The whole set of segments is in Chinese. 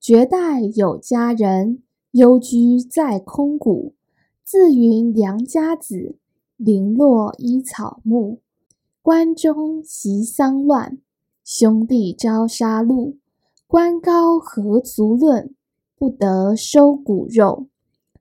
绝代有佳人，幽居在空谷。自云良家子，零落依草木。关中袭丧乱，兄弟遭杀戮。官高何足论，不得收骨肉。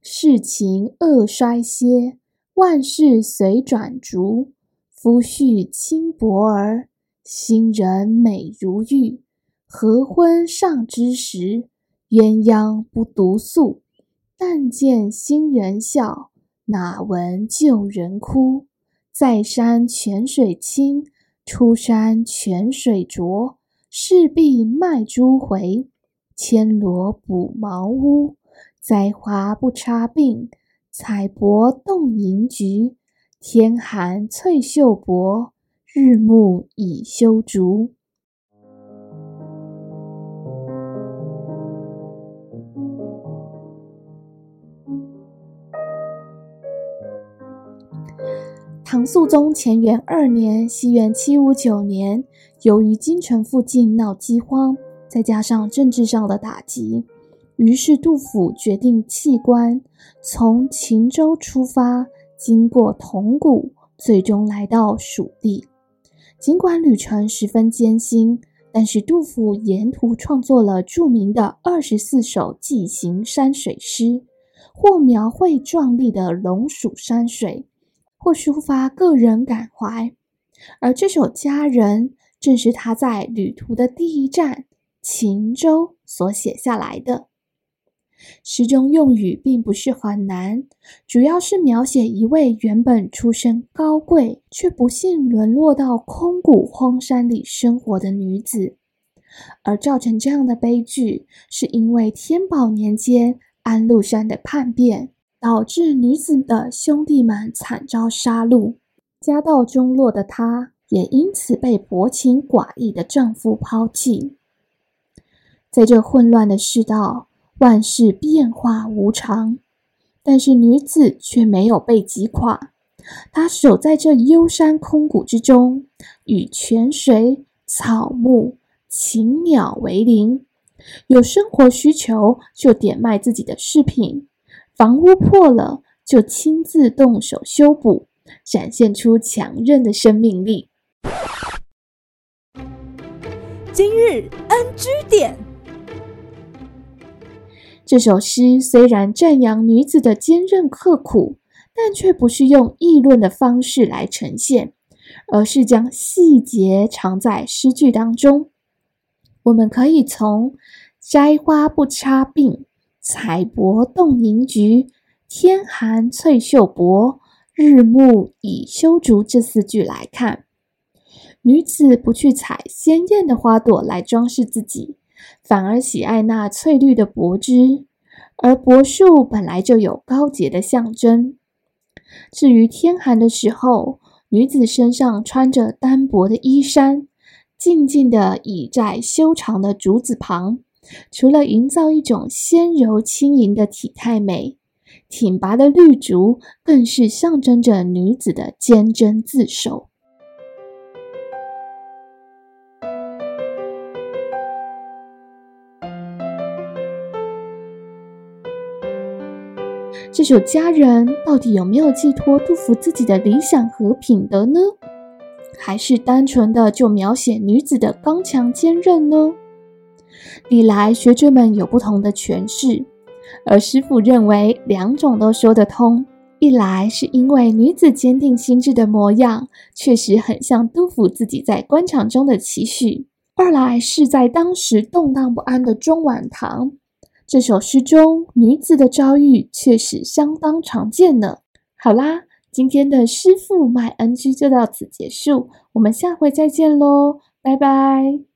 世情恶衰歇，万事随转逐。夫婿轻薄儿，新人美如玉。合婚尚知时，鸳鸯不独宿。但见新人笑，哪闻旧人哭。在山泉水清，出山泉水浊。势必卖珠回，牵罗补茅屋。栽花不插鬓，采柏动银菊。天寒翠袖薄，日暮已修竹。唐肃宗乾元二年（西元七五九年），由于京城附近闹饥荒，再加上政治上的打击，于是杜甫决定弃官，从秦州出发，经过铜鼓，最终来到蜀地。尽管旅程十分艰辛，但是杜甫沿途创作了著名的二十四首寄行山水诗，或描绘壮丽的龙蜀山水。或抒发个人感怀，而这首《佳人》正是他在旅途的第一站秦州所写下来的。诗中用语并不是很难，主要是描写一位原本出身高贵，却不幸沦落到空谷荒山里生活的女子。而造成这样的悲剧，是因为天宝年间安禄山的叛变。导致女子的兄弟们惨遭杀戮，家道中落的她也因此被薄情寡义的丈夫抛弃。在这混乱的世道，万事变化无常，但是女子却没有被击垮。她守在这幽山空谷之中，与泉水、草木、禽鸟为邻，有生活需求就点卖自己的饰品。房屋破了，就亲自动手修补，展现出强韧的生命力。今日 NG 点，这首诗虽然赞扬女子的坚韧刻苦，但却不是用议论的方式来呈现，而是将细节藏在诗句当中。我们可以从“摘花不插鬓”。采柏动银菊，天寒翠袖薄，日暮已修竹。这四句来看，女子不去采鲜艳的花朵来装饰自己，反而喜爱那翠绿的柏枝。而柏树本来就有高洁的象征。至于天寒的时候，女子身上穿着单薄的衣衫，静静地倚在修长的竹子旁。除了营造一种纤柔轻盈的体态美，挺拔的绿竹更是象征着女子的坚贞自守。这首《佳人》到底有没有寄托杜甫自己的理想和品德呢？还是单纯的就描写女子的刚强坚韧呢？历来学者们有不同的诠释，而师父认为两种都说得通。一来是因为女子坚定心智的模样确实很像杜甫自己在官场中的期许；二来是在当时动荡不安的中晚唐，这首诗中女子的遭遇确实相当常见呢。好啦，今天的师父麦恩居就到此结束，我们下回再见喽，拜拜。